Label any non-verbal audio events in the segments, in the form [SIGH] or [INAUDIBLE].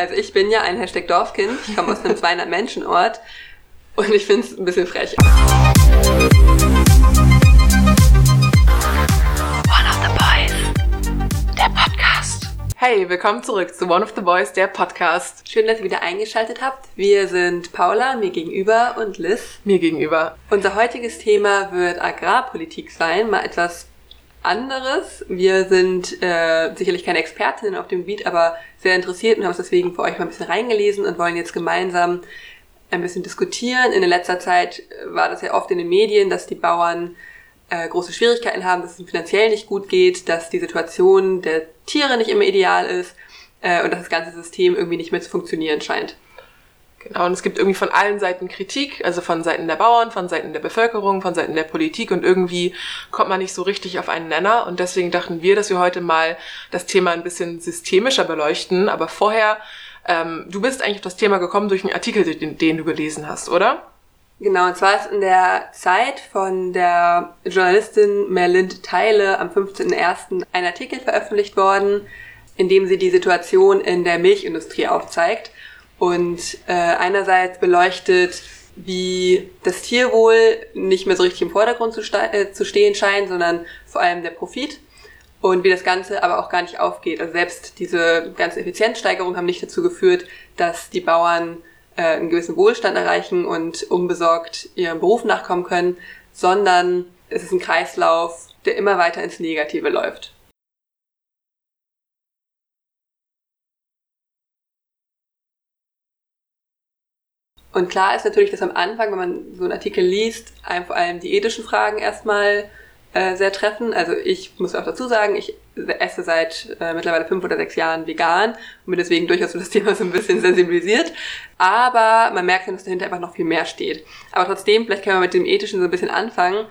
Also ich bin ja ein Hashtag Dorfkind. Ich komme aus einem [LAUGHS] 200-Menschen-Ort und ich finde es ein bisschen frech. Hey, willkommen zurück zu One of the Boys, der Podcast. Schön, dass ihr wieder eingeschaltet habt. Wir sind Paula, mir gegenüber und Liz. Mir gegenüber. Unser heutiges Thema wird Agrarpolitik sein, mal etwas anderes. Wir sind äh, sicherlich keine Expertinnen auf dem Gebiet, aber sehr interessiert und haben uns deswegen für euch mal ein bisschen reingelesen und wollen jetzt gemeinsam ein bisschen diskutieren. In letzter Zeit war das ja oft in den Medien, dass die Bauern äh, große Schwierigkeiten haben, dass es finanziell nicht gut geht, dass die Situation der Tiere nicht immer ideal ist äh, und dass das ganze System irgendwie nicht mehr zu funktionieren scheint. Genau, und es gibt irgendwie von allen Seiten Kritik, also von Seiten der Bauern, von Seiten der Bevölkerung, von Seiten der Politik und irgendwie kommt man nicht so richtig auf einen Nenner und deswegen dachten wir, dass wir heute mal das Thema ein bisschen systemischer beleuchten, aber vorher, ähm, du bist eigentlich auf das Thema gekommen durch einen Artikel, den, den du gelesen hast, oder? Genau, und zwar ist in der Zeit von der Journalistin Merlind Teile am 15.01. ein Artikel veröffentlicht worden, in dem sie die Situation in der Milchindustrie aufzeigt und äh, einerseits beleuchtet, wie das Tierwohl nicht mehr so richtig im Vordergrund zu, äh, zu stehen scheint, sondern vor allem der Profit und wie das Ganze aber auch gar nicht aufgeht. Also selbst diese ganze Effizienzsteigerung haben nicht dazu geführt, dass die Bauern äh, einen gewissen Wohlstand erreichen und unbesorgt ihrem Beruf nachkommen können, sondern es ist ein Kreislauf, der immer weiter ins Negative läuft. Und klar ist natürlich, dass am Anfang, wenn man so einen Artikel liest, einem vor allem die ethischen Fragen erstmal äh, sehr treffen. Also ich muss auch dazu sagen, ich esse seit äh, mittlerweile fünf oder sechs Jahren vegan und bin deswegen durchaus für das [LAUGHS] Thema so ein bisschen sensibilisiert. Aber man merkt dann, dass dahinter einfach noch viel mehr steht. Aber trotzdem, vielleicht können wir mit dem Ethischen so ein bisschen anfangen.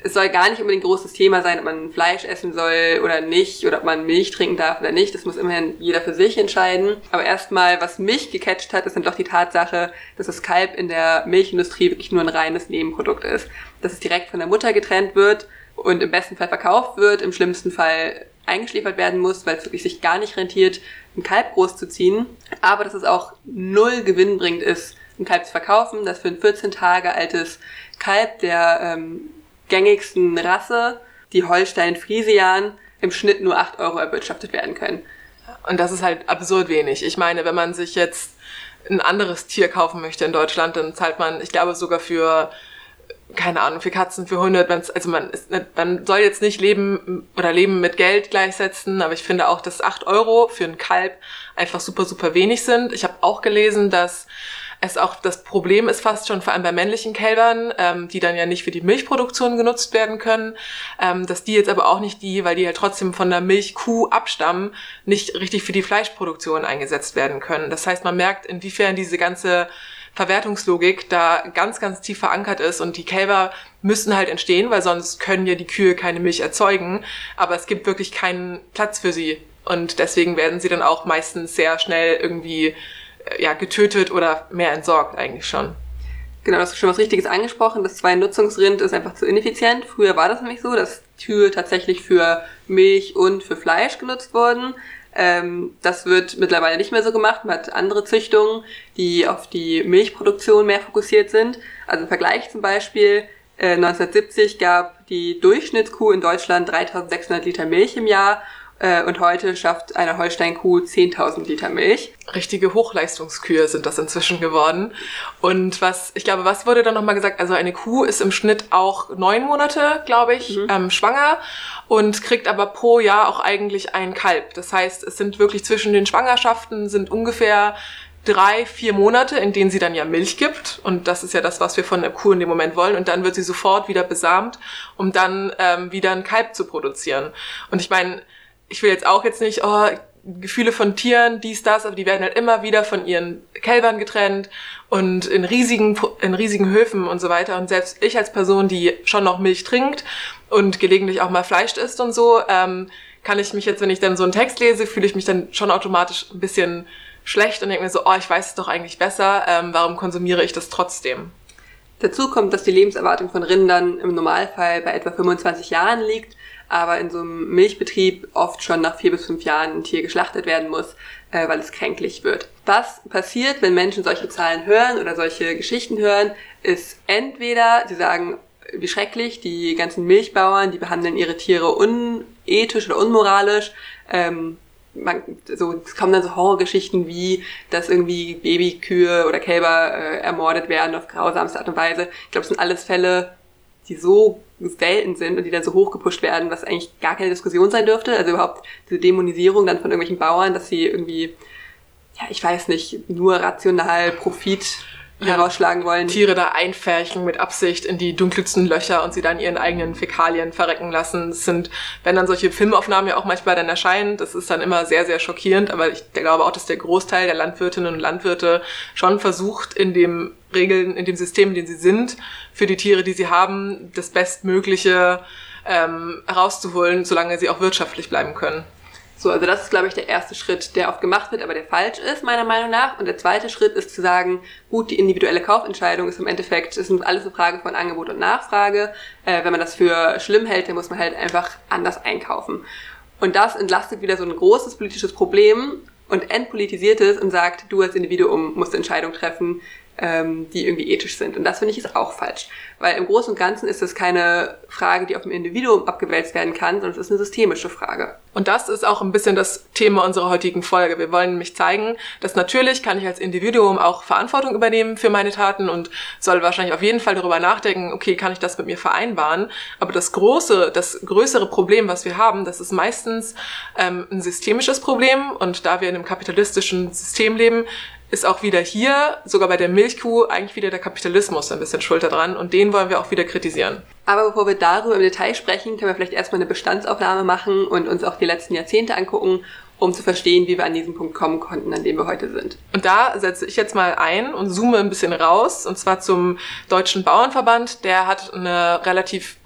Es soll gar nicht unbedingt großes Thema sein, ob man Fleisch essen soll oder nicht, oder ob man Milch trinken darf oder nicht. Das muss immerhin jeder für sich entscheiden. Aber erstmal, was mich gecatcht hat, ist dann doch die Tatsache, dass das Kalb in der Milchindustrie wirklich nur ein reines Nebenprodukt ist. Dass es direkt von der Mutter getrennt wird und im besten Fall verkauft wird, im schlimmsten Fall eingeschläfert werden muss, weil es wirklich sich gar nicht rentiert, ein Kalb großzuziehen. Aber dass es auch null gewinnbringend ist, ein Kalb zu verkaufen, das für ein 14 Tage altes Kalb der ähm, gängigsten Rasse, die Holstein Friesian, im Schnitt nur 8 Euro erwirtschaftet werden können. Und das ist halt absurd wenig. Ich meine, wenn man sich jetzt ein anderes Tier kaufen möchte in Deutschland, dann zahlt man, ich glaube, sogar für keine Ahnung, für Katzen, für Hunde, also man, ist, man soll jetzt nicht Leben oder Leben mit Geld gleichsetzen, aber ich finde auch, dass acht Euro für ein Kalb einfach super, super wenig sind. Ich habe auch gelesen, dass es auch das Problem ist fast schon, vor allem bei männlichen Kälbern, ähm, die dann ja nicht für die Milchproduktion genutzt werden können, ähm, dass die jetzt aber auch nicht die, weil die halt trotzdem von der Milchkuh abstammen, nicht richtig für die Fleischproduktion eingesetzt werden können. Das heißt, man merkt, inwiefern diese ganze Verwertungslogik da ganz, ganz tief verankert ist und die Kälber müssen halt entstehen, weil sonst können ja die Kühe keine Milch erzeugen, aber es gibt wirklich keinen Platz für sie und deswegen werden sie dann auch meistens sehr schnell irgendwie ja, getötet oder mehr entsorgt eigentlich schon. Genau, das ist schon was Richtiges angesprochen. Das Zwei-Nutzungsrind ist einfach zu ineffizient. Früher war das nämlich so, dass Kühe tatsächlich für Milch und für Fleisch genutzt wurden. Ähm, das wird mittlerweile nicht mehr so gemacht. Man hat andere Züchtungen, die auf die Milchproduktion mehr fokussiert sind. Also im Vergleich zum Beispiel, äh, 1970 gab die Durchschnittskuh in Deutschland 3600 Liter Milch im Jahr äh, und heute schafft eine Holstein-Kuh 10.000 Liter Milch. Richtige Hochleistungskühe sind das inzwischen geworden. Und was, ich glaube, was wurde dann nochmal gesagt? Also eine Kuh ist im Schnitt auch neun Monate, glaube ich, mhm. ähm, schwanger und kriegt aber pro Jahr auch eigentlich ein Kalb. Das heißt, es sind wirklich zwischen den Schwangerschaften sind ungefähr drei, vier Monate, in denen sie dann ja Milch gibt. Und das ist ja das, was wir von der Kuh in dem Moment wollen. Und dann wird sie sofort wieder besamt, um dann ähm, wieder ein Kalb zu produzieren. Und ich meine, ich will jetzt auch jetzt nicht, oh, Gefühle von Tieren, dies, das, aber die werden halt immer wieder von ihren Kälbern getrennt und in riesigen, in riesigen Höfen und so weiter. Und selbst ich als Person, die schon noch Milch trinkt und gelegentlich auch mal Fleisch isst und so, ähm, kann ich mich jetzt, wenn ich dann so einen Text lese, fühle ich mich dann schon automatisch ein bisschen schlecht und denke mir so, oh, ich weiß es doch eigentlich besser, ähm, warum konsumiere ich das trotzdem? Dazu kommt, dass die Lebenserwartung von Rindern im Normalfall bei etwa 25 Jahren liegt aber in so einem Milchbetrieb oft schon nach vier bis fünf Jahren ein Tier geschlachtet werden muss, äh, weil es kränklich wird. Was passiert, wenn Menschen solche Zahlen hören oder solche Geschichten hören, ist entweder, sie sagen, wie schrecklich, die ganzen Milchbauern, die behandeln ihre Tiere unethisch oder unmoralisch. Ähm, man, so, es kommen dann so Horrorgeschichten wie, dass irgendwie Babykühe oder Kälber äh, ermordet werden auf grausamste Art und Weise. Ich glaube, es sind alles Fälle, die so selten sind und die dann so hochgepusht werden, was eigentlich gar keine Diskussion sein dürfte. Also überhaupt diese Dämonisierung dann von irgendwelchen Bauern, dass sie irgendwie, ja, ich weiß nicht, nur rational Profit herausschlagen wollen. Tiere da einfärchen mit Absicht in die dunkelsten Löcher und sie dann ihren eigenen Fäkalien verrecken lassen. Das sind, wenn dann solche Filmaufnahmen ja auch manchmal dann erscheinen, das ist dann immer sehr, sehr schockierend, aber ich glaube auch, dass der Großteil der Landwirtinnen und Landwirte schon versucht, in dem Regeln, in dem System, in dem sie sind, für die Tiere, die sie haben, das Bestmögliche ähm, herauszuholen, solange sie auch wirtschaftlich bleiben können. So, also das ist, glaube ich, der erste Schritt, der oft gemacht wird, aber der falsch ist, meiner Meinung nach. Und der zweite Schritt ist zu sagen, gut, die individuelle Kaufentscheidung ist im Endeffekt, ist alles eine Frage von Angebot und Nachfrage. Äh, wenn man das für schlimm hält, dann muss man halt einfach anders einkaufen. Und das entlastet wieder so ein großes politisches Problem und entpolitisiert es und sagt, du als Individuum musst Entscheidungen treffen, ähm, die irgendwie ethisch sind. Und das finde ich ist auch falsch. Weil im Großen und Ganzen ist das keine Frage, die auf dem Individuum abgewälzt werden kann, sondern es ist eine systemische Frage. Und das ist auch ein bisschen das Thema unserer heutigen Folge. Wir wollen nämlich zeigen, dass natürlich kann ich als Individuum auch Verantwortung übernehmen für meine Taten und soll wahrscheinlich auf jeden Fall darüber nachdenken, okay, kann ich das mit mir vereinbaren? Aber das große, das größere Problem, was wir haben, das ist meistens ähm, ein systemisches Problem. Und da wir in einem kapitalistischen System leben, ist auch wieder hier, sogar bei der Milchkuh, eigentlich wieder der Kapitalismus ein bisschen schulter dran und den wollen wir auch wieder kritisieren. Aber bevor wir darüber im Detail sprechen, können wir vielleicht erstmal eine Bestandsaufnahme machen und uns auch die letzten Jahrzehnte angucken, um zu verstehen, wie wir an diesen Punkt kommen konnten, an dem wir heute sind. Und da setze ich jetzt mal ein und zoome ein bisschen raus, und zwar zum Deutschen Bauernverband. Der hat eine relativ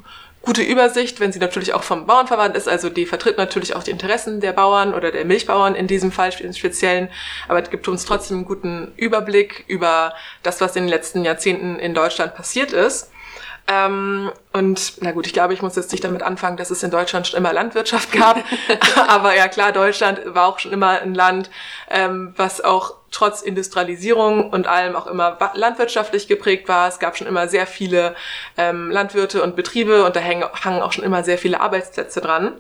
gute Übersicht, wenn sie natürlich auch vom Bauernverband ist. Also die vertritt natürlich auch die Interessen der Bauern oder der Milchbauern in diesem Fall im Speziellen. Aber es gibt uns trotzdem einen guten Überblick über das, was in den letzten Jahrzehnten in Deutschland passiert ist. Ähm, und na gut, ich glaube, ich muss jetzt nicht damit anfangen, dass es in Deutschland schon immer Landwirtschaft gab. [LAUGHS] Aber ja klar, Deutschland war auch schon immer ein Land, ähm, was auch trotz Industrialisierung und allem auch immer landwirtschaftlich geprägt war. Es gab schon immer sehr viele ähm, Landwirte und Betriebe und da hängen, hangen auch schon immer sehr viele Arbeitsplätze dran.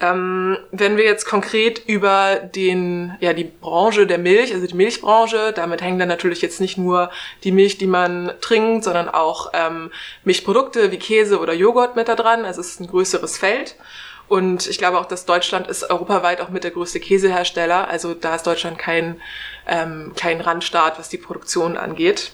Ähm, wenn wir jetzt konkret über den, ja, die Branche der Milch, also die Milchbranche, damit hängen dann natürlich jetzt nicht nur die Milch, die man trinkt, sondern auch ähm, Milchprodukte wie Käse oder Joghurt mit da dran. Also es ist ein größeres Feld. Und ich glaube auch, dass Deutschland ist europaweit auch mit der größte Käsehersteller. Also da ist Deutschland kein, ähm, kein Randstaat, was die Produktion angeht.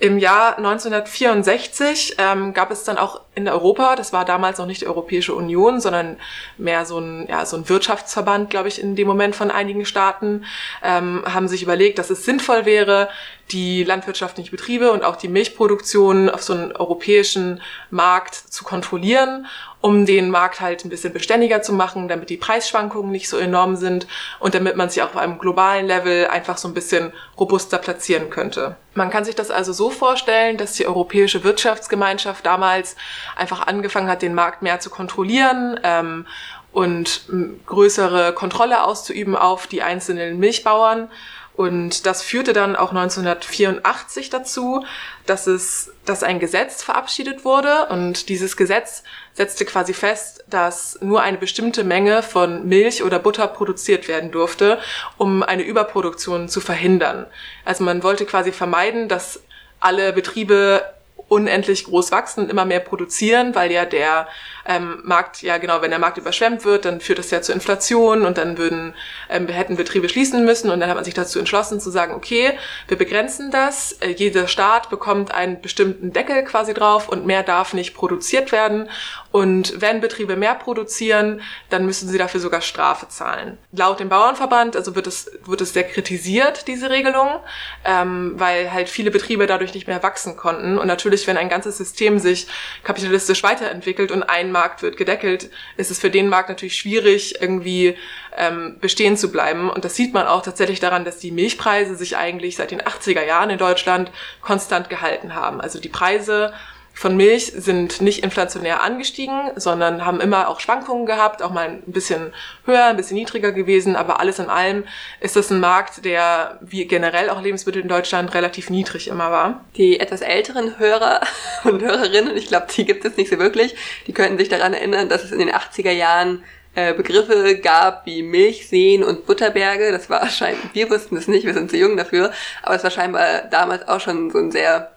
Im Jahr 1964 ähm, gab es dann auch in Europa, das war damals noch nicht die Europäische Union, sondern mehr so ein, ja, so ein Wirtschaftsverband, glaube ich, in dem Moment von einigen Staaten, ähm, haben sich überlegt, dass es sinnvoll wäre, die landwirtschaftlichen Betriebe und auch die Milchproduktion auf so einen europäischen Markt zu kontrollieren, um den Markt halt ein bisschen beständiger zu machen, damit die Preisschwankungen nicht so enorm sind und damit man sich auch auf einem globalen Level einfach so ein bisschen robuster platzieren könnte. Man kann sich das also so vorstellen, dass die Europäische Wirtschaftsgemeinschaft damals einfach angefangen hat, den Markt mehr zu kontrollieren ähm, und größere Kontrolle auszuüben auf die einzelnen Milchbauern und das führte dann auch 1984 dazu, dass es, dass ein Gesetz verabschiedet wurde. Und dieses Gesetz setzte quasi fest, dass nur eine bestimmte Menge von Milch oder Butter produziert werden durfte, um eine Überproduktion zu verhindern. Also man wollte quasi vermeiden, dass alle Betriebe unendlich groß wachsen und immer mehr produzieren, weil ja der ähm, Markt, ja genau, wenn der Markt überschwemmt wird, dann führt das ja zu Inflation und dann würden, ähm, hätten Betriebe schließen müssen und dann hat man sich dazu entschlossen zu sagen, okay, wir begrenzen das, äh, jeder Staat bekommt einen bestimmten Deckel quasi drauf und mehr darf nicht produziert werden. Und wenn Betriebe mehr produzieren, dann müssen sie dafür sogar Strafe zahlen. Laut dem Bauernverband, also wird es, wird es sehr kritisiert, diese Regelung, ähm, weil halt viele Betriebe dadurch nicht mehr wachsen konnten. Und natürlich, wenn ein ganzes System sich kapitalistisch weiterentwickelt und ein Markt wird gedeckelt, ist es für den Markt natürlich schwierig, irgendwie ähm, bestehen zu bleiben. Und das sieht man auch tatsächlich daran, dass die Milchpreise sich eigentlich seit den 80er Jahren in Deutschland konstant gehalten haben. Also die Preise von Milch sind nicht inflationär angestiegen, sondern haben immer auch Schwankungen gehabt, auch mal ein bisschen höher, ein bisschen niedriger gewesen, aber alles in allem ist das ein Markt, der wie generell auch Lebensmittel in Deutschland relativ niedrig immer war. Die etwas älteren Hörer [LAUGHS] und Hörerinnen, ich glaube, die gibt es nicht so wirklich, die könnten sich daran erinnern, dass es in den 80er Jahren äh, Begriffe gab wie Milchseen und Butterberge. Das war [LAUGHS] scheinbar, wir wussten es nicht, wir sind zu jung dafür, aber es war scheinbar damals auch schon so ein sehr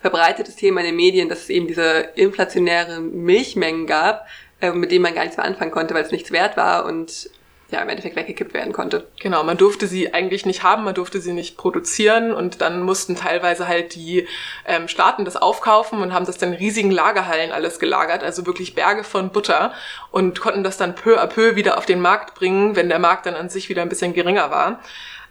verbreitetes Thema in den Medien, dass es eben diese inflationäre Milchmengen gab, äh, mit denen man gar nichts mehr anfangen konnte, weil es nichts wert war und ja, im Endeffekt weggekippt werden konnte. Genau, man durfte sie eigentlich nicht haben, man durfte sie nicht produzieren und dann mussten teilweise halt die ähm, Staaten das aufkaufen und haben das dann in riesigen Lagerhallen alles gelagert, also wirklich Berge von Butter und konnten das dann peu à peu wieder auf den Markt bringen, wenn der Markt dann an sich wieder ein bisschen geringer war.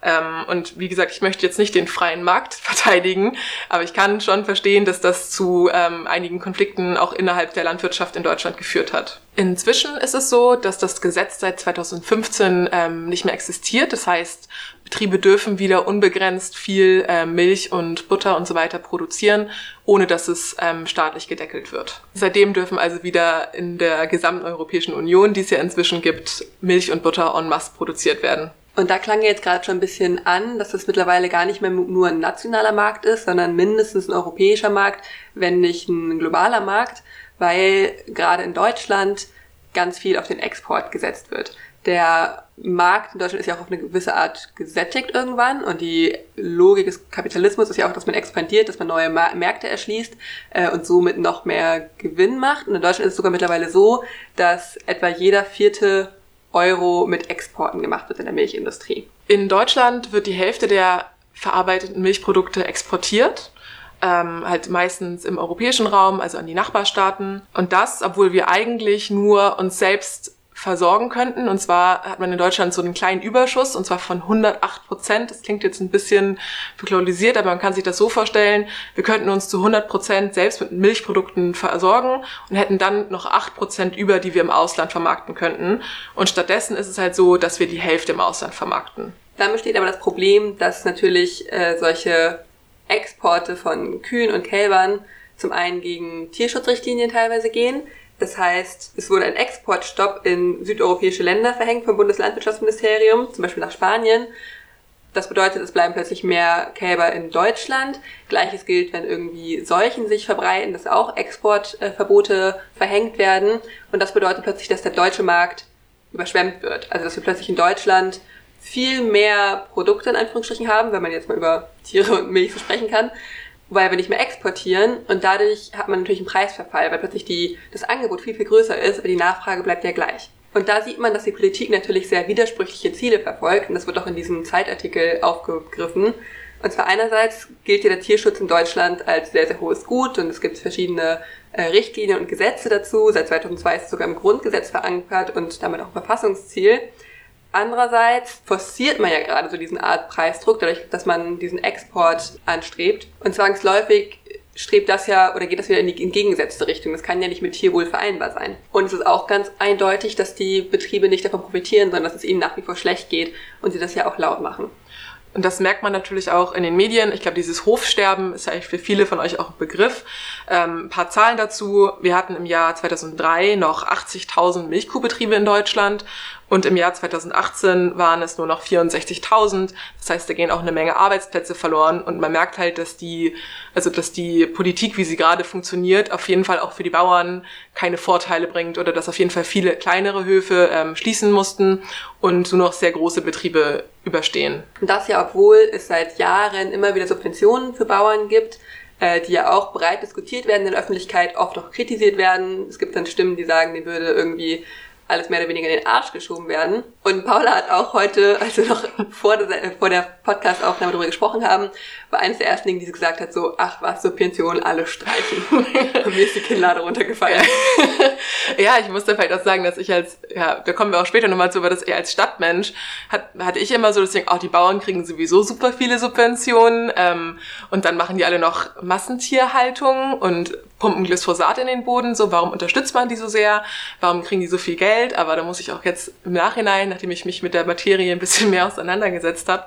Ähm, und wie gesagt, ich möchte jetzt nicht den freien Markt [LAUGHS] verteidigen, aber ich kann schon verstehen, dass das zu ähm, einigen Konflikten auch innerhalb der Landwirtschaft in Deutschland geführt hat. Inzwischen ist es so, dass das Gesetz seit 2015 ähm, nicht mehr existiert. Das heißt, Betriebe dürfen wieder unbegrenzt viel äh, Milch und Butter und so weiter produzieren, ohne dass es ähm, staatlich gedeckelt wird. Seitdem dürfen also wieder in der gesamten Europäischen Union, die es ja inzwischen gibt, Milch und Butter en masse produziert werden. Und da klang jetzt gerade schon ein bisschen an, dass das mittlerweile gar nicht mehr nur ein nationaler Markt ist, sondern mindestens ein europäischer Markt, wenn nicht ein globaler Markt, weil gerade in Deutschland ganz viel auf den Export gesetzt wird. Der Markt in Deutschland ist ja auch auf eine gewisse Art gesättigt irgendwann und die Logik des Kapitalismus ist ja auch, dass man expandiert, dass man neue Märkte erschließt äh, und somit noch mehr Gewinn macht. Und in Deutschland ist es sogar mittlerweile so, dass etwa jeder vierte Euro mit Exporten gemacht wird in der Milchindustrie. In Deutschland wird die Hälfte der verarbeiteten Milchprodukte exportiert. Ähm, halt meistens im europäischen Raum, also an die Nachbarstaaten. Und das, obwohl wir eigentlich nur uns selbst versorgen könnten. Und zwar hat man in Deutschland so einen kleinen Überschuss, und zwar von 108 Prozent. Das klingt jetzt ein bisschen verklausulisiert, aber man kann sich das so vorstellen, wir könnten uns zu 100 Prozent selbst mit Milchprodukten versorgen und hätten dann noch 8 Prozent über, die wir im Ausland vermarkten könnten. Und stattdessen ist es halt so, dass wir die Hälfte im Ausland vermarkten. Dann besteht aber das Problem, dass natürlich äh, solche Exporte von Kühen und Kälbern zum einen gegen Tierschutzrichtlinien teilweise gehen, das heißt, es wurde ein Exportstopp in südeuropäische Länder verhängt vom Bundeslandwirtschaftsministerium, zum Beispiel nach Spanien. Das bedeutet, es bleiben plötzlich mehr Kälber in Deutschland. Gleiches gilt, wenn irgendwie Seuchen sich verbreiten, dass auch Exportverbote verhängt werden. Und das bedeutet plötzlich, dass der deutsche Markt überschwemmt wird. Also dass wir plötzlich in Deutschland viel mehr Produkte in Anführungsstrichen haben, wenn man jetzt mal über Tiere und Milch so sprechen kann, weil wir nicht mehr exportieren und dadurch hat man natürlich einen Preisverfall, weil plötzlich die, das Angebot viel, viel größer ist, aber die Nachfrage bleibt ja gleich. Und da sieht man, dass die Politik natürlich sehr widersprüchliche Ziele verfolgt und das wird auch in diesem Zeitartikel aufgegriffen. Und zwar einerseits gilt ja der Tierschutz in Deutschland als sehr, sehr hohes Gut und es gibt verschiedene äh, Richtlinien und Gesetze dazu. Seit 2002 ist es sogar im Grundgesetz verankert und damit auch ein Verfassungsziel. Andererseits forciert man ja gerade so diesen Art Preisdruck, dadurch, dass man diesen Export anstrebt. Und zwangsläufig strebt das ja oder geht das wieder in die entgegengesetzte Richtung. Das kann ja nicht mit Tierwohl vereinbar sein. Und es ist auch ganz eindeutig, dass die Betriebe nicht davon profitieren, sondern dass es ihnen nach wie vor schlecht geht und sie das ja auch laut machen. Und das merkt man natürlich auch in den Medien. Ich glaube, dieses Hofsterben ist ja eigentlich für viele von euch auch ein Begriff. Ähm, ein paar Zahlen dazu. Wir hatten im Jahr 2003 noch 80.000 Milchkuhbetriebe in Deutschland und im Jahr 2018 waren es nur noch 64.000. Das heißt, da gehen auch eine Menge Arbeitsplätze verloren. Und man merkt halt, dass die, also dass die Politik, wie sie gerade funktioniert, auf jeden Fall auch für die Bauern keine Vorteile bringt oder dass auf jeden Fall viele kleinere Höfe ähm, schließen mussten und nur noch sehr große Betriebe überstehen. Das ja, obwohl es seit Jahren immer wieder Subventionen für Bauern gibt, äh, die ja auch breit diskutiert werden in der Öffentlichkeit, oft auch kritisiert werden. Es gibt dann Stimmen, die sagen, die würde irgendwie alles mehr oder weniger in den Arsch geschoben werden. Und Paula hat auch heute, als wir noch vor der, vor der Podcast-Aufnahme darüber gesprochen haben, war eines der ersten Dinge, die sie gesagt hat, so, ach was, Subventionen, alle streichen. [LAUGHS] Und mir ist die Kinnlade runtergefallen. [LAUGHS] ja, ich muss da vielleicht auch sagen, dass ich als, ja, da kommen wir auch später nochmal zu, aber dass ich als Stadtmensch, hat, hatte ich immer so das Ding, auch oh, die Bauern kriegen sowieso super viele Subventionen ähm, und dann machen die alle noch Massentierhaltung und pumpen Glyphosat in den Boden, so warum unterstützt man die so sehr, warum kriegen die so viel Geld, aber da muss ich auch jetzt im Nachhinein, nachdem ich mich mit der Materie ein bisschen mehr auseinandergesetzt habe,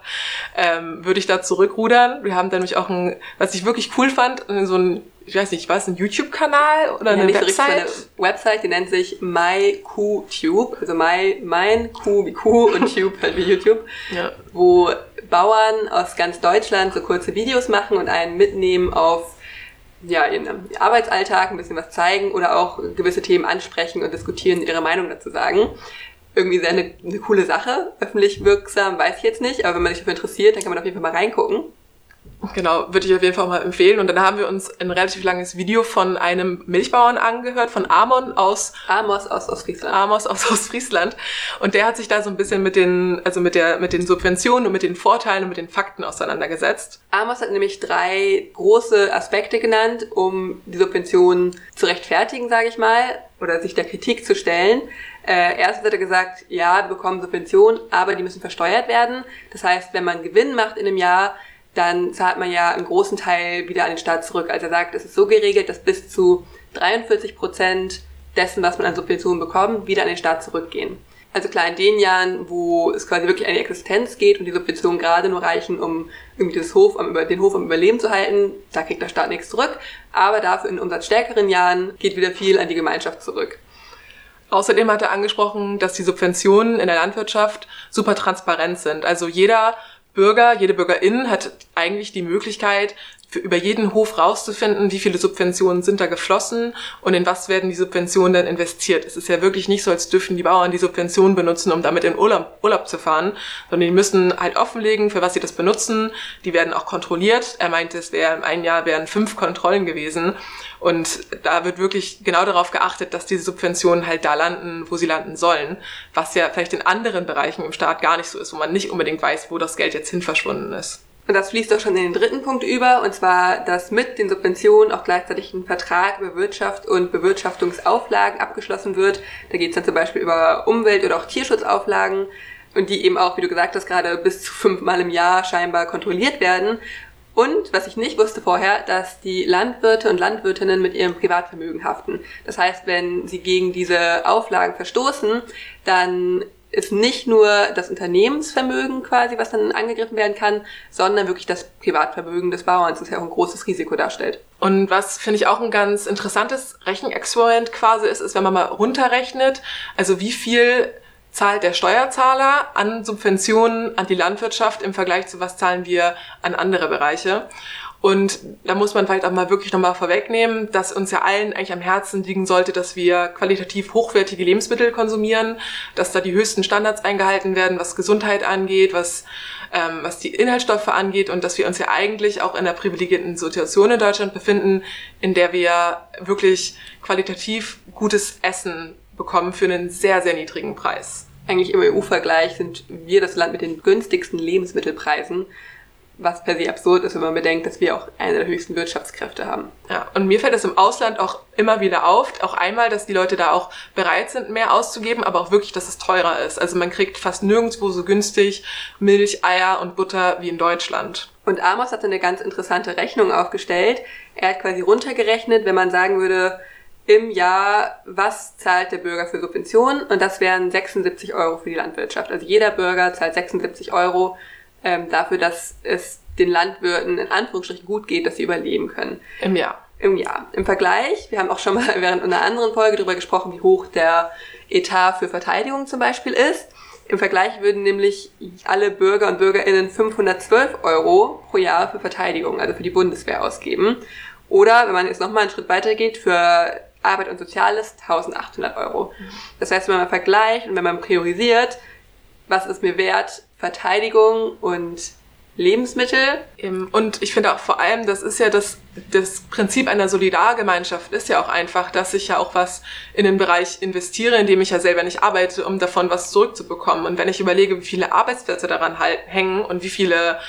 ähm, würde ich da zurückrudern. Wir haben dann nämlich auch ein, was ich wirklich cool fand, so ein ich weiß nicht, was, ein YouTube-Kanal oder ja, eine Website? eine Website, die nennt sich MyQTube, also my, mein Q wie Q und Tube halt wie YouTube, ja. wo Bauern aus ganz Deutschland so kurze Videos machen und einen mitnehmen auf ja, ihren Arbeitsalltag, ein bisschen was zeigen oder auch gewisse Themen ansprechen und diskutieren, ihre Meinung dazu sagen. Irgendwie sehr eine, eine coole Sache, öffentlich wirksam, weiß ich jetzt nicht, aber wenn man sich dafür interessiert, dann kann man auf jeden Fall mal reingucken. Genau, würde ich auf jeden Fall mal empfehlen. Und dann haben wir uns ein relativ langes Video von einem Milchbauern angehört, von Amon aus Amos aus Ostfriesland. Amos aus Ostfriesland. Und der hat sich da so ein bisschen mit den, also mit der, mit den Subventionen und mit den Vorteilen und mit den Fakten auseinandergesetzt. Amos hat nämlich drei große Aspekte genannt, um die Subventionen zu rechtfertigen, sage ich mal, oder sich der Kritik zu stellen. Äh, erstens hat er gesagt, ja, wir bekommen Subventionen, aber die müssen versteuert werden. Das heißt, wenn man Gewinn macht in einem Jahr, dann zahlt man ja einen großen Teil wieder an den Staat zurück. Also er sagt, es ist so geregelt, dass bis zu 43 Prozent dessen, was man an Subventionen bekommt, wieder an den Staat zurückgehen. Also klar, in den Jahren, wo es quasi wirklich an die Existenz geht und die Subventionen gerade nur reichen, um irgendwie das Hof am, den Hof am Überleben zu halten, da kriegt der Staat nichts zurück. Aber dafür in umsatzstärkeren Jahren geht wieder viel an die Gemeinschaft zurück. Außerdem hat er angesprochen, dass die Subventionen in der Landwirtschaft super transparent sind. Also jeder Bürger, jede Bürgerin hat eigentlich die Möglichkeit, für, über jeden Hof rauszufinden, wie viele Subventionen sind da geflossen und in was werden die Subventionen dann investiert. Es ist ja wirklich nicht so, als dürfen die Bauern die Subventionen benutzen, um damit in Urlaub, Urlaub zu fahren, sondern die müssen halt offenlegen, für was sie das benutzen. Die werden auch kontrolliert. Er meinte, es wäre ein Jahr wären fünf Kontrollen gewesen. Und da wird wirklich genau darauf geachtet, dass diese Subventionen halt da landen, wo sie landen sollen, was ja vielleicht in anderen Bereichen im Staat gar nicht so ist, wo man nicht unbedingt weiß, wo das Geld jetzt hin verschwunden ist. Und das fließt auch schon in den dritten Punkt über, und zwar, dass mit den Subventionen auch gleichzeitig ein Vertrag über Wirtschaft und Bewirtschaftungsauflagen abgeschlossen wird. Da geht es dann zum Beispiel über Umwelt- oder auch Tierschutzauflagen und die eben auch, wie du gesagt hast, gerade bis zu fünfmal im Jahr scheinbar kontrolliert werden. Und was ich nicht wusste vorher, dass die Landwirte und Landwirtinnen mit ihrem Privatvermögen haften. Das heißt, wenn sie gegen diese Auflagen verstoßen, dann ist nicht nur das Unternehmensvermögen quasi, was dann angegriffen werden kann, sondern wirklich das Privatvermögen des Bauerns, das ja auch ein großes Risiko darstellt. Und was finde ich auch ein ganz interessantes Rechenexperiment quasi ist, ist, wenn man mal runterrechnet, also wie viel zahlt der Steuerzahler an Subventionen an die Landwirtschaft im Vergleich zu was zahlen wir an andere Bereiche. Und da muss man vielleicht auch mal wirklich nochmal vorwegnehmen, dass uns ja allen eigentlich am Herzen liegen sollte, dass wir qualitativ hochwertige Lebensmittel konsumieren, dass da die höchsten Standards eingehalten werden, was Gesundheit angeht, was, ähm, was die Inhaltsstoffe angeht und dass wir uns ja eigentlich auch in einer privilegierten Situation in Deutschland befinden, in der wir wirklich qualitativ gutes Essen bekommen für einen sehr, sehr niedrigen Preis. Eigentlich im EU-Vergleich sind wir das Land mit den günstigsten Lebensmittelpreisen was per se absurd ist, wenn man bedenkt, dass wir auch eine der höchsten Wirtschaftskräfte haben. Ja, und mir fällt es im Ausland auch immer wieder auf, auch einmal, dass die Leute da auch bereit sind, mehr auszugeben, aber auch wirklich, dass es teurer ist. Also man kriegt fast nirgendwo so günstig Milch, Eier und Butter wie in Deutschland. Und Amos hat eine ganz interessante Rechnung aufgestellt. Er hat quasi runtergerechnet, wenn man sagen würde, im Jahr, was zahlt der Bürger für Subventionen? Und das wären 76 Euro für die Landwirtschaft. Also jeder Bürger zahlt 76 Euro ähm, dafür, dass es den Landwirten in Anführungsstrichen gut geht, dass sie überleben können. Im Jahr. Im Jahr. Im Vergleich, wir haben auch schon mal [LAUGHS] während einer anderen Folge darüber gesprochen, wie hoch der Etat für Verteidigung zum Beispiel ist. Im Vergleich würden nämlich alle Bürger und Bürgerinnen 512 Euro pro Jahr für Verteidigung, also für die Bundeswehr ausgeben. Oder, wenn man jetzt nochmal einen Schritt weiter geht, für Arbeit und Soziales 1800 Euro. Das heißt, wenn man vergleicht und wenn man priorisiert, was ist mir wert, Verteidigung und Lebensmittel. Und ich finde auch vor allem, das ist ja das, das Prinzip einer Solidargemeinschaft ist ja auch einfach, dass ich ja auch was in den Bereich investiere, in dem ich ja selber nicht arbeite, um davon was zurückzubekommen. Und wenn ich überlege, wie viele Arbeitsplätze daran hängen und wie viele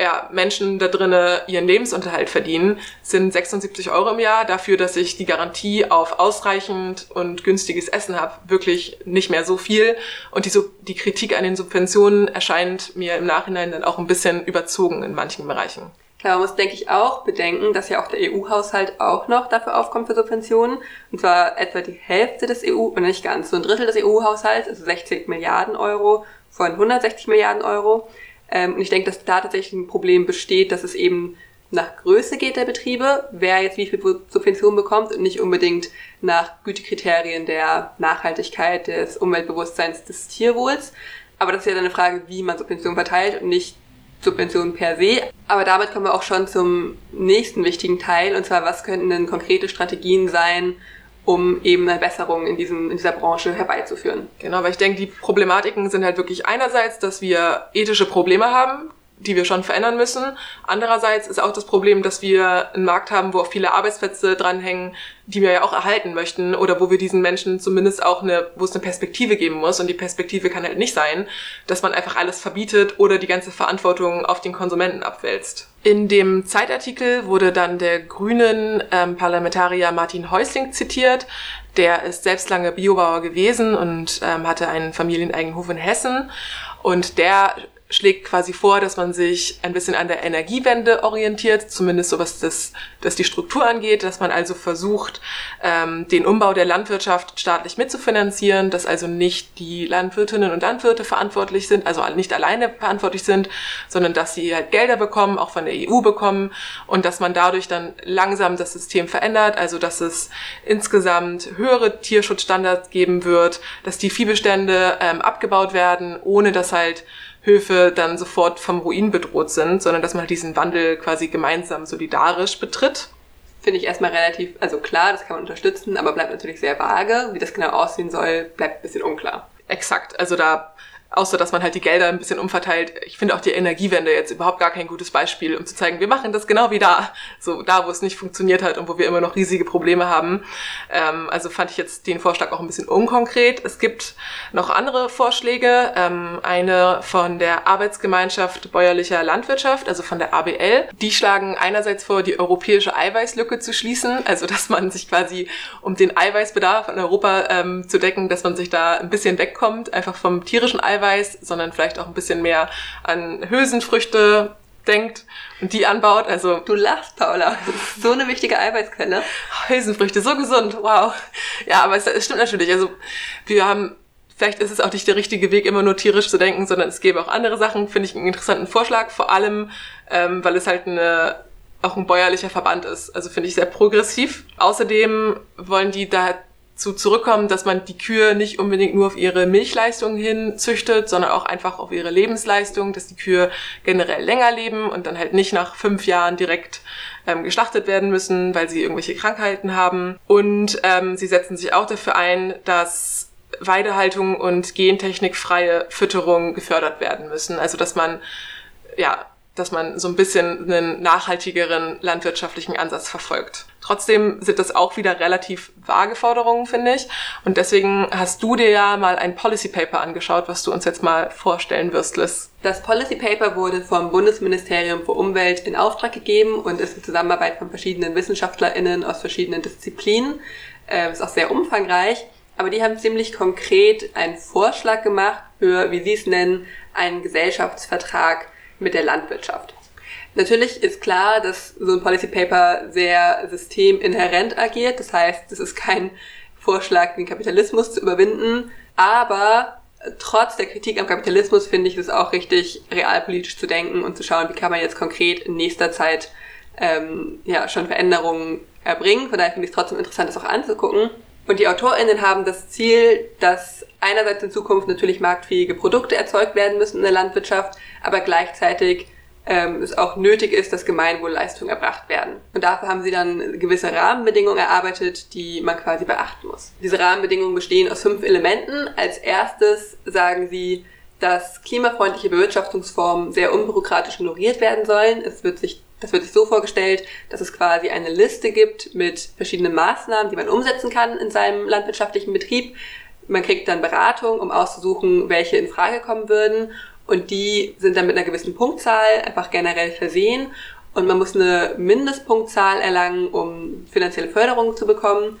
ja, Menschen da drinnen ihren Lebensunterhalt verdienen, sind 76 Euro im Jahr dafür, dass ich die Garantie auf ausreichend und günstiges Essen habe, wirklich nicht mehr so viel. Und die, die Kritik an den Subventionen erscheint mir im Nachhinein dann auch ein bisschen überzogen in manchen Bereichen. Klar, man muss, denke ich, auch bedenken, dass ja auch der EU-Haushalt auch noch dafür aufkommt für Subventionen. Und zwar etwa die Hälfte des EU, und nicht ganz, so ein Drittel des EU-Haushalts, also 60 Milliarden Euro von 160 Milliarden Euro. Ähm, und ich denke, dass da tatsächlich ein Problem besteht, dass es eben nach Größe geht der Betriebe, wer jetzt wie viel Subventionen bekommt und nicht unbedingt nach Gütekriterien der Nachhaltigkeit, des Umweltbewusstseins, des Tierwohls. Aber das ist ja dann eine Frage, wie man Subventionen verteilt und nicht Subventionen per se. Aber damit kommen wir auch schon zum nächsten wichtigen Teil, und zwar, was könnten denn konkrete Strategien sein, um eben eine Besserung in, diesem, in dieser Branche herbeizuführen. Genau, weil ich denke, die Problematiken sind halt wirklich einerseits, dass wir ethische Probleme haben, die wir schon verändern müssen. Andererseits ist auch das Problem, dass wir einen Markt haben, wo auch viele Arbeitsplätze dranhängen, die wir ja auch erhalten möchten oder wo wir diesen Menschen zumindest auch eine, wo es eine Perspektive geben muss. Und die Perspektive kann halt nicht sein, dass man einfach alles verbietet oder die ganze Verantwortung auf den Konsumenten abwälzt. In dem Zeitartikel wurde dann der grünen ähm, Parlamentarier Martin Häusling zitiert. Der ist selbst lange Biobauer gewesen und ähm, hatte einen familieneigenen Hof in Hessen. Und der schlägt quasi vor, dass man sich ein bisschen an der Energiewende orientiert, zumindest so was das, das die Struktur angeht, dass man also versucht, ähm, den Umbau der Landwirtschaft staatlich mitzufinanzieren, dass also nicht die Landwirtinnen und Landwirte verantwortlich sind, also nicht alleine verantwortlich sind, sondern dass sie halt Gelder bekommen, auch von der EU bekommen und dass man dadurch dann langsam das System verändert, also dass es insgesamt höhere Tierschutzstandards geben wird, dass die Viehbestände ähm, abgebaut werden, ohne dass halt Höfe dann sofort vom Ruin bedroht sind, sondern dass man halt diesen Wandel quasi gemeinsam solidarisch betritt. Finde ich erstmal relativ, also klar, das kann man unterstützen, aber bleibt natürlich sehr vage. Wie das genau aussehen soll, bleibt ein bisschen unklar. Exakt, also da außer dass man halt die Gelder ein bisschen umverteilt. Ich finde auch die Energiewende jetzt überhaupt gar kein gutes Beispiel, um zu zeigen, wir machen das genau wie da, so da, wo es nicht funktioniert hat und wo wir immer noch riesige Probleme haben. Ähm, also fand ich jetzt den Vorschlag auch ein bisschen unkonkret. Es gibt noch andere Vorschläge. Ähm, eine von der Arbeitsgemeinschaft bäuerlicher Landwirtschaft, also von der ABL. Die schlagen einerseits vor, die europäische Eiweißlücke zu schließen, also dass man sich quasi um den Eiweißbedarf in Europa ähm, zu decken, dass man sich da ein bisschen wegkommt, einfach vom tierischen Eiweiß Eiweiß, sondern vielleicht auch ein bisschen mehr an Hülsenfrüchte denkt und die anbaut. Also du lachst, Paula. so eine wichtige Eiweißquelle. Hülsenfrüchte, so gesund. Wow. Ja, aber es, es stimmt natürlich. Also wir haben Vielleicht ist es auch nicht der richtige Weg, immer nur tierisch zu denken, sondern es gäbe auch andere Sachen. Finde ich einen interessanten Vorschlag, vor allem, ähm, weil es halt eine, auch ein bäuerlicher Verband ist. Also finde ich sehr progressiv. Außerdem wollen die da zu zurückkommen, dass man die Kühe nicht unbedingt nur auf ihre Milchleistung hin züchtet, sondern auch einfach auf ihre Lebensleistung, dass die Kühe generell länger leben und dann halt nicht nach fünf Jahren direkt ähm, geschlachtet werden müssen, weil sie irgendwelche Krankheiten haben. Und ähm, sie setzen sich auch dafür ein, dass Weidehaltung und gentechnikfreie Fütterung gefördert werden müssen. Also dass man ja dass man so ein bisschen einen nachhaltigeren landwirtschaftlichen Ansatz verfolgt. Trotzdem sind das auch wieder relativ vage Forderungen, finde ich. Und deswegen hast du dir ja mal ein Policy Paper angeschaut, was du uns jetzt mal vorstellen wirst, Liz. Das Policy Paper wurde vom Bundesministerium für Umwelt in Auftrag gegeben und ist in Zusammenarbeit von verschiedenen WissenschaftlerInnen aus verschiedenen Disziplinen. Äh, ist auch sehr umfangreich. Aber die haben ziemlich konkret einen Vorschlag gemacht für, wie sie es nennen, einen Gesellschaftsvertrag mit der Landwirtschaft. Natürlich ist klar, dass so ein Policy Paper sehr systeminhärent agiert. Das heißt, es ist kein Vorschlag, den Kapitalismus zu überwinden. Aber trotz der Kritik am Kapitalismus finde ich es auch richtig, realpolitisch zu denken und zu schauen, wie kann man jetzt konkret in nächster Zeit ähm, ja, schon Veränderungen erbringen. Von daher finde ich es trotzdem interessant, das auch anzugucken. Und die AutorInnen haben das Ziel, dass einerseits in Zukunft natürlich marktfähige Produkte erzeugt werden müssen in der Landwirtschaft, aber gleichzeitig ähm, es auch nötig ist, dass Gemeinwohlleistungen erbracht werden. Und dafür haben sie dann gewisse Rahmenbedingungen erarbeitet, die man quasi beachten muss. Diese Rahmenbedingungen bestehen aus fünf Elementen. Als erstes sagen sie, dass klimafreundliche Bewirtschaftungsformen sehr unbürokratisch honoriert werden sollen. Es wird sich das wird sich so vorgestellt, dass es quasi eine Liste gibt mit verschiedenen Maßnahmen, die man umsetzen kann in seinem landwirtschaftlichen Betrieb. Man kriegt dann Beratung, um auszusuchen, welche in Frage kommen würden. Und die sind dann mit einer gewissen Punktzahl einfach generell versehen. Und man muss eine Mindestpunktzahl erlangen, um finanzielle Förderung zu bekommen.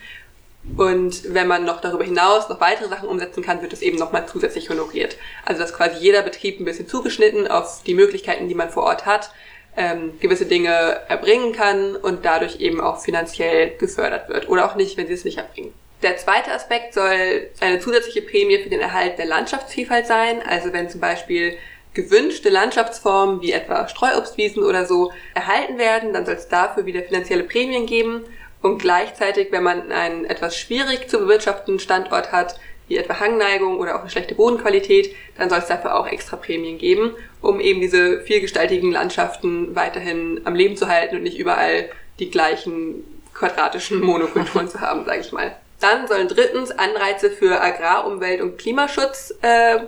Und wenn man noch darüber hinaus noch weitere Sachen umsetzen kann, wird es eben nochmal zusätzlich honoriert. Also dass quasi jeder Betrieb ein bisschen zugeschnitten auf die Möglichkeiten, die man vor Ort hat, ähm, gewisse Dinge erbringen kann und dadurch eben auch finanziell gefördert wird. Oder auch nicht, wenn sie es nicht erbringen. Der zweite Aspekt soll eine zusätzliche Prämie für den Erhalt der Landschaftsvielfalt sein. Also wenn zum Beispiel gewünschte Landschaftsformen wie etwa Streuobstwiesen oder so erhalten werden, dann soll es dafür wieder finanzielle Prämien geben. Und gleichzeitig, wenn man einen etwas schwierig zu bewirtschaftenden Standort hat, wie etwa Hangneigung oder auch eine schlechte Bodenqualität, dann soll es dafür auch extra Prämien geben, um eben diese vielgestaltigen Landschaften weiterhin am Leben zu halten und nicht überall die gleichen quadratischen Monokulturen zu haben, sage ich mal. Dann sollen drittens Anreize für Agrar-, Umwelt- und Klimaschutz äh,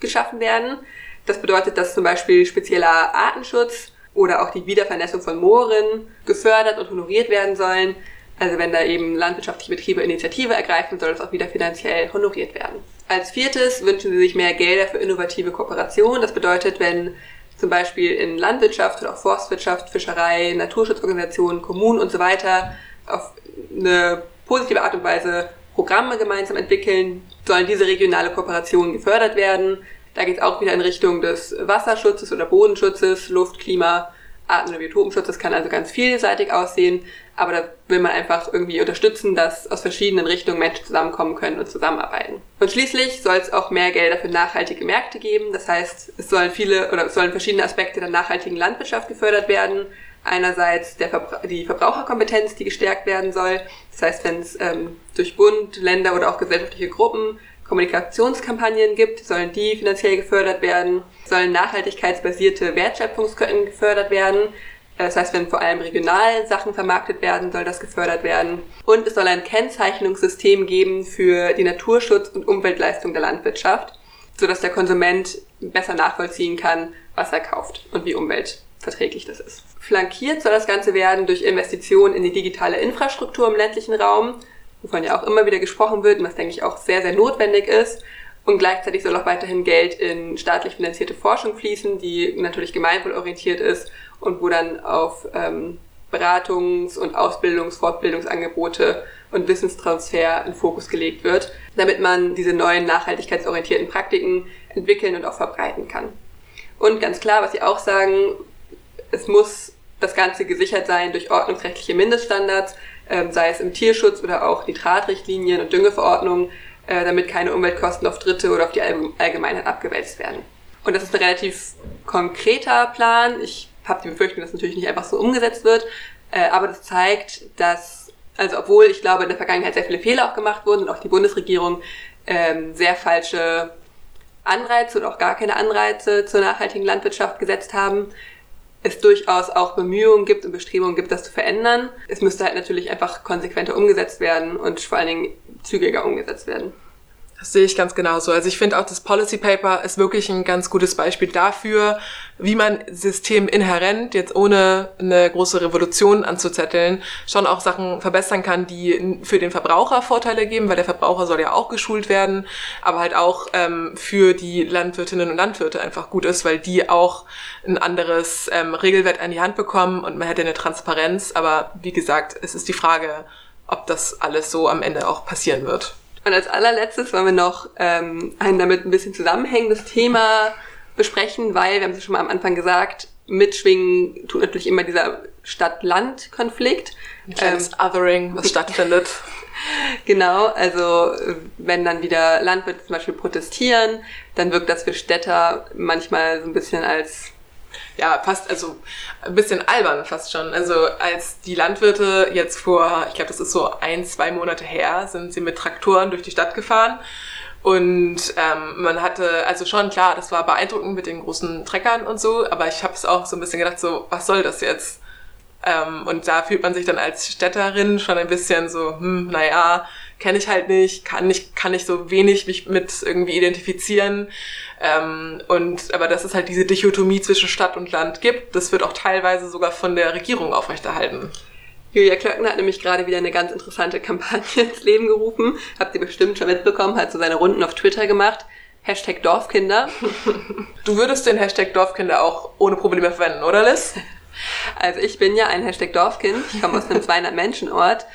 geschaffen werden. Das bedeutet, dass zum Beispiel spezieller Artenschutz oder auch die Wiedervernässung von Mooren gefördert und honoriert werden sollen. Also wenn da eben landwirtschaftliche Betriebe Initiative ergreifen, soll das auch wieder finanziell honoriert werden. Als viertes wünschen sie sich mehr Gelder für innovative Kooperation. Das bedeutet, wenn zum Beispiel in Landwirtschaft oder auch Forstwirtschaft, Fischerei, Naturschutzorganisationen, Kommunen und so weiter auf eine positive Art und Weise Programme gemeinsam entwickeln, sollen diese regionale Kooperationen gefördert werden. Da geht es auch wieder in Richtung des Wasserschutzes oder Bodenschutzes, Luft, Klima, Arten- oder Biotopenschutzes, kann also ganz vielseitig aussehen. Aber da will man einfach irgendwie unterstützen, dass aus verschiedenen Richtungen Menschen zusammenkommen können und zusammenarbeiten. Und schließlich soll es auch mehr Gelder für nachhaltige Märkte geben. Das heißt, es sollen viele oder es sollen verschiedene Aspekte der nachhaltigen Landwirtschaft gefördert werden. Einerseits Verbra die Verbraucherkompetenz, die gestärkt werden soll. Das heißt, wenn es ähm, durch Bund, Länder oder auch gesellschaftliche Gruppen Kommunikationskampagnen gibt, sollen die finanziell gefördert werden, sollen nachhaltigkeitsbasierte Wertschöpfungsketten gefördert werden. Das heißt, wenn vor allem regional Sachen vermarktet werden, soll das gefördert werden. Und es soll ein Kennzeichnungssystem geben für die Naturschutz- und Umweltleistung der Landwirtschaft, sodass der Konsument besser nachvollziehen kann, was er kauft und wie umweltverträglich das ist. Flankiert soll das Ganze werden durch Investitionen in die digitale Infrastruktur im ländlichen Raum wovon ja auch immer wieder gesprochen wird und was, denke ich, auch sehr, sehr notwendig ist. Und gleichzeitig soll auch weiterhin Geld in staatlich finanzierte Forschung fließen, die natürlich gemeinwohlorientiert ist und wo dann auf ähm, Beratungs- und Ausbildungs-, Fortbildungsangebote und Wissenstransfer in Fokus gelegt wird, damit man diese neuen nachhaltigkeitsorientierten Praktiken entwickeln und auch verbreiten kann. Und ganz klar, was Sie auch sagen, es muss das Ganze gesichert sein durch ordnungsrechtliche Mindeststandards, ähm, sei es im Tierschutz oder auch Nitratrichtlinien und Düngeverordnungen, äh, damit keine Umweltkosten auf Dritte oder auf die Allgemeinheit abgewälzt werden. Und das ist ein relativ konkreter Plan. Ich habe die Befürchtung, dass natürlich nicht einfach so umgesetzt wird, äh, aber das zeigt, dass, also obwohl ich glaube, in der Vergangenheit sehr viele Fehler auch gemacht wurden und auch die Bundesregierung ähm, sehr falsche Anreize oder auch gar keine Anreize zur nachhaltigen Landwirtschaft gesetzt haben, es durchaus auch Bemühungen gibt und Bestrebungen gibt, das zu verändern. Es müsste halt natürlich einfach konsequenter umgesetzt werden und vor allen Dingen zügiger umgesetzt werden. Das sehe ich ganz genauso. Also ich finde auch das Policy Paper ist wirklich ein ganz gutes Beispiel dafür, wie man System inhärent, jetzt ohne eine große Revolution anzuzetteln, schon auch Sachen verbessern kann, die für den Verbraucher Vorteile geben, weil der Verbraucher soll ja auch geschult werden, aber halt auch ähm, für die Landwirtinnen und Landwirte einfach gut ist, weil die auch ein anderes ähm, Regelwerk an die Hand bekommen und man hätte eine Transparenz. Aber wie gesagt, es ist die Frage, ob das alles so am Ende auch passieren wird. Und als allerletztes wollen wir noch ähm, ein damit ein bisschen zusammenhängendes Thema besprechen, weil, wir haben es schon mal am Anfang gesagt, mitschwingen tut natürlich immer dieser Stadt-Land-Konflikt. Ähm, Othering, was stattfindet. [LAUGHS] genau, also wenn dann wieder Landwirte zum Beispiel protestieren, dann wirkt das für Städter manchmal so ein bisschen als ja, fast, also ein bisschen albern fast schon. Also als die Landwirte jetzt vor, ich glaube, das ist so ein, zwei Monate her, sind sie mit Traktoren durch die Stadt gefahren. Und ähm, man hatte, also schon klar, das war beeindruckend mit den großen Treckern und so, aber ich habe es auch so ein bisschen gedacht, so, was soll das jetzt? Ähm, und da fühlt man sich dann als Städterin schon ein bisschen so, hm, naja, kenne ich halt nicht, kann nicht, kann ich so wenig mich mit irgendwie identifizieren. Ähm, und aber dass es halt diese Dichotomie zwischen Stadt und Land gibt, das wird auch teilweise sogar von der Regierung aufrechterhalten. Julia Klöckner hat nämlich gerade wieder eine ganz interessante Kampagne [LAUGHS] ins Leben gerufen. Habt ihr bestimmt schon mitbekommen, hat so seine Runden auf Twitter gemacht. Hashtag Dorfkinder. [LAUGHS] Du würdest den Hashtag Dorfkinder auch ohne Probleme verwenden, oder Liz? Also ich bin ja ein Hashtag Dorfkind. Ich komme aus einem [LAUGHS] 200 Menschenort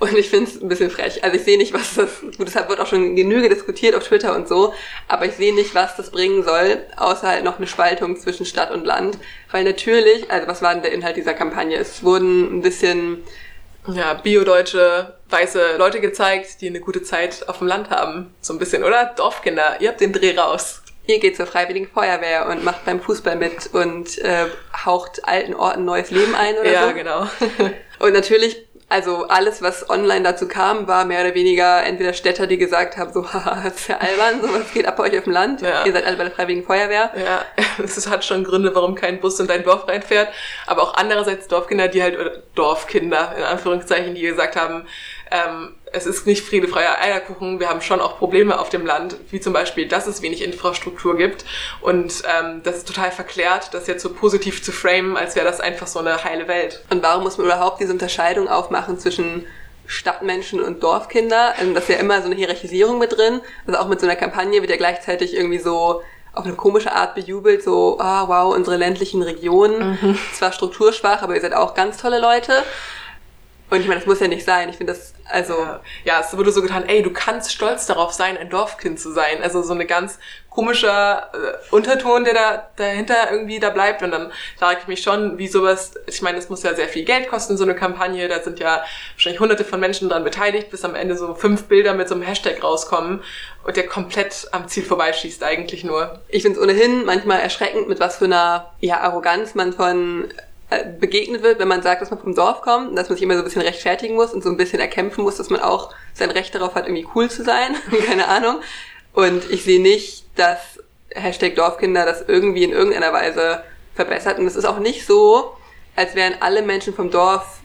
Und ich finde es ein bisschen frech. Also ich sehe nicht, was das, gut, deshalb wird auch schon Genüge diskutiert auf Twitter und so, aber ich sehe nicht, was das bringen soll, außer halt noch eine Spaltung zwischen Stadt und Land. Weil natürlich, also was war denn der Inhalt dieser Kampagne? Es wurden ein bisschen ja, biodeutsche weiße Leute gezeigt, die eine gute Zeit auf dem Land haben. So ein bisschen, oder? Dorfkinder, ihr habt den Dreh raus. Ihr geht zur Freiwilligen Feuerwehr und macht beim Fußball mit und äh, haucht alten Orten neues Leben ein oder ja, so. Ja, genau. [LAUGHS] und natürlich also alles, was online dazu kam, war mehr oder weniger entweder Städter, die gesagt haben, so, [LAUGHS] haha, das ist ja albern, so was geht ab bei euch auf dem Land. Ja. Ihr seid alle bei der Freiwilligen Feuerwehr. Ja, [LAUGHS] es hat schon Gründe, warum kein Bus in dein Dorf reinfährt. Aber auch andererseits Dorfkinder, die halt, oder Dorfkinder, in Anführungszeichen, die gesagt haben, ähm, es ist nicht friedefreier Eierkuchen. Wir haben schon auch Probleme auf dem Land, wie zum Beispiel, dass es wenig Infrastruktur gibt. Und ähm, das ist total verklärt, das jetzt so positiv zu framen, als wäre das einfach so eine heile Welt. Und warum muss man überhaupt diese Unterscheidung aufmachen zwischen Stadtmenschen und Dorfkinder? Also das ist ja immer so eine Hierarchisierung mit drin. Also auch mit so einer Kampagne wird ja gleichzeitig irgendwie so auf eine komische Art bejubelt, so, ah, wow, unsere ländlichen Regionen, mhm. zwar strukturschwach, aber ihr seid auch ganz tolle Leute. Und ich meine, das muss ja nicht sein. Ich finde das, also. Ja. ja, es wurde so getan, ey, du kannst stolz darauf sein, ein Dorfkind zu sein. Also so eine ganz komischer äh, Unterton, der da dahinter irgendwie da bleibt. Und dann frage ich mich schon, wie sowas, ich meine, es muss ja sehr viel Geld kosten, so eine Kampagne. Da sind ja wahrscheinlich hunderte von Menschen dran beteiligt, bis am Ende so fünf Bilder mit so einem Hashtag rauskommen und der komplett am Ziel vorbeischießt eigentlich nur. Ich finde es ohnehin manchmal erschreckend, mit was für einer ja, Arroganz man von begegnet wird, wenn man sagt, dass man vom Dorf kommt, dass man sich immer so ein bisschen rechtfertigen muss und so ein bisschen erkämpfen muss, dass man auch sein Recht darauf hat, irgendwie cool zu sein. [LAUGHS] Keine Ahnung. Und ich sehe nicht, dass Hashtag Dorfkinder das irgendwie in irgendeiner Weise verbessert. Und es ist auch nicht so, als wären alle Menschen vom Dorf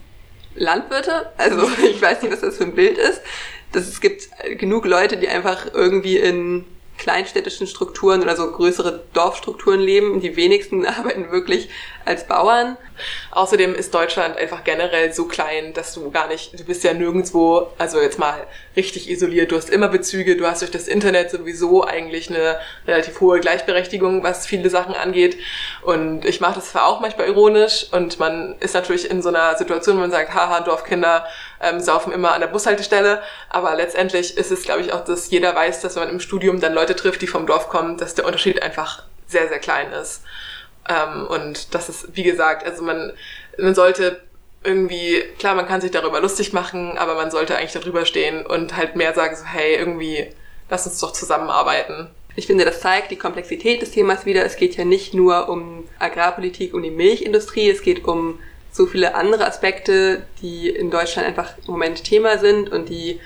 Landwirte. Also [LAUGHS] ich weiß nicht, was das für ein Bild ist. Dass es gibt genug Leute, die einfach irgendwie in kleinstädtischen Strukturen oder so größere Dorfstrukturen leben. Die wenigsten [LAUGHS] arbeiten wirklich als Bauern. Außerdem ist Deutschland einfach generell so klein, dass du gar nicht, du bist ja nirgendwo, also jetzt mal richtig isoliert. Du hast immer Bezüge, du hast durch das Internet sowieso eigentlich eine relativ hohe Gleichberechtigung, was viele Sachen angeht. Und ich mache das zwar auch manchmal ironisch und man ist natürlich in so einer Situation, wo man sagt, haha, Dorfkinder ähm, saufen immer an der Bushaltestelle. Aber letztendlich ist es, glaube ich, auch, dass jeder weiß, dass wenn man im Studium dann Leute trifft, die vom Dorf kommen, dass der Unterschied einfach sehr, sehr klein ist. Ähm, und das ist, wie gesagt, also man, man sollte irgendwie, klar, man kann sich darüber lustig machen, aber man sollte eigentlich darüber stehen und halt mehr sagen, so, hey, irgendwie, lass uns doch zusammenarbeiten. Ich finde, das zeigt die Komplexität des Themas wieder. Es geht ja nicht nur um Agrarpolitik, um die Milchindustrie, es geht um so viele andere Aspekte, die in Deutschland einfach im Moment Thema sind und die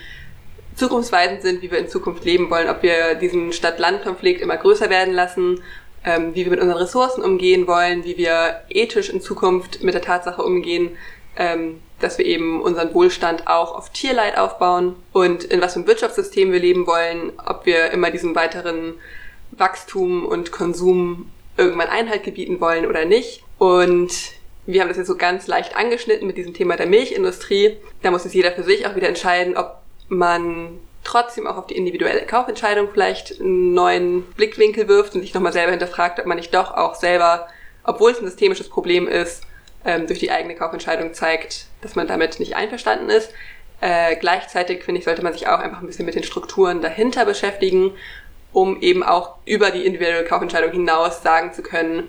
zukunftsweisend sind, wie wir in Zukunft leben wollen, ob wir diesen Stadt-Land-Konflikt immer größer werden lassen, ähm, wie wir mit unseren Ressourcen umgehen wollen, wie wir ethisch in Zukunft mit der Tatsache umgehen, ähm, dass wir eben unseren Wohlstand auch auf Tierleid aufbauen und in was für einem Wirtschaftssystem wir leben wollen, ob wir immer diesem weiteren Wachstum und Konsum irgendwann Einhalt gebieten wollen oder nicht. Und wir haben das jetzt so ganz leicht angeschnitten mit diesem Thema der Milchindustrie. Da muss es jeder für sich auch wieder entscheiden, ob man trotzdem auch auf die individuelle Kaufentscheidung vielleicht einen neuen Blickwinkel wirft und sich nochmal selber hinterfragt, ob man nicht doch auch selber, obwohl es ein systemisches Problem ist, ähm, durch die eigene Kaufentscheidung zeigt, dass man damit nicht einverstanden ist. Äh, gleichzeitig, finde ich, sollte man sich auch einfach ein bisschen mit den Strukturen dahinter beschäftigen, um eben auch über die individuelle Kaufentscheidung hinaus sagen zu können,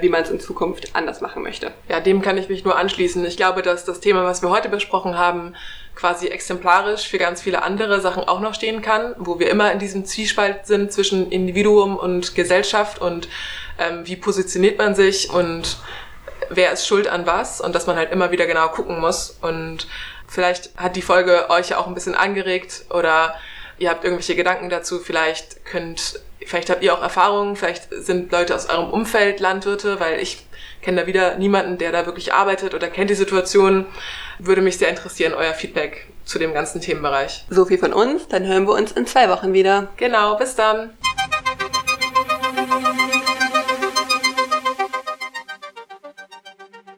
wie man es in Zukunft anders machen möchte. Ja, dem kann ich mich nur anschließen. Ich glaube, dass das Thema, was wir heute besprochen haben, quasi exemplarisch für ganz viele andere Sachen auch noch stehen kann, wo wir immer in diesem Zwiespalt sind zwischen Individuum und Gesellschaft und ähm, wie positioniert man sich und wer ist schuld an was und dass man halt immer wieder genau gucken muss und vielleicht hat die Folge euch ja auch ein bisschen angeregt oder ihr habt irgendwelche Gedanken dazu, vielleicht könnt Vielleicht habt ihr auch Erfahrungen, vielleicht sind Leute aus eurem Umfeld Landwirte, weil ich kenne da wieder niemanden, der da wirklich arbeitet oder kennt die Situation. Würde mich sehr interessieren, euer Feedback zu dem ganzen Themenbereich. So viel von uns, dann hören wir uns in zwei Wochen wieder. Genau, bis dann.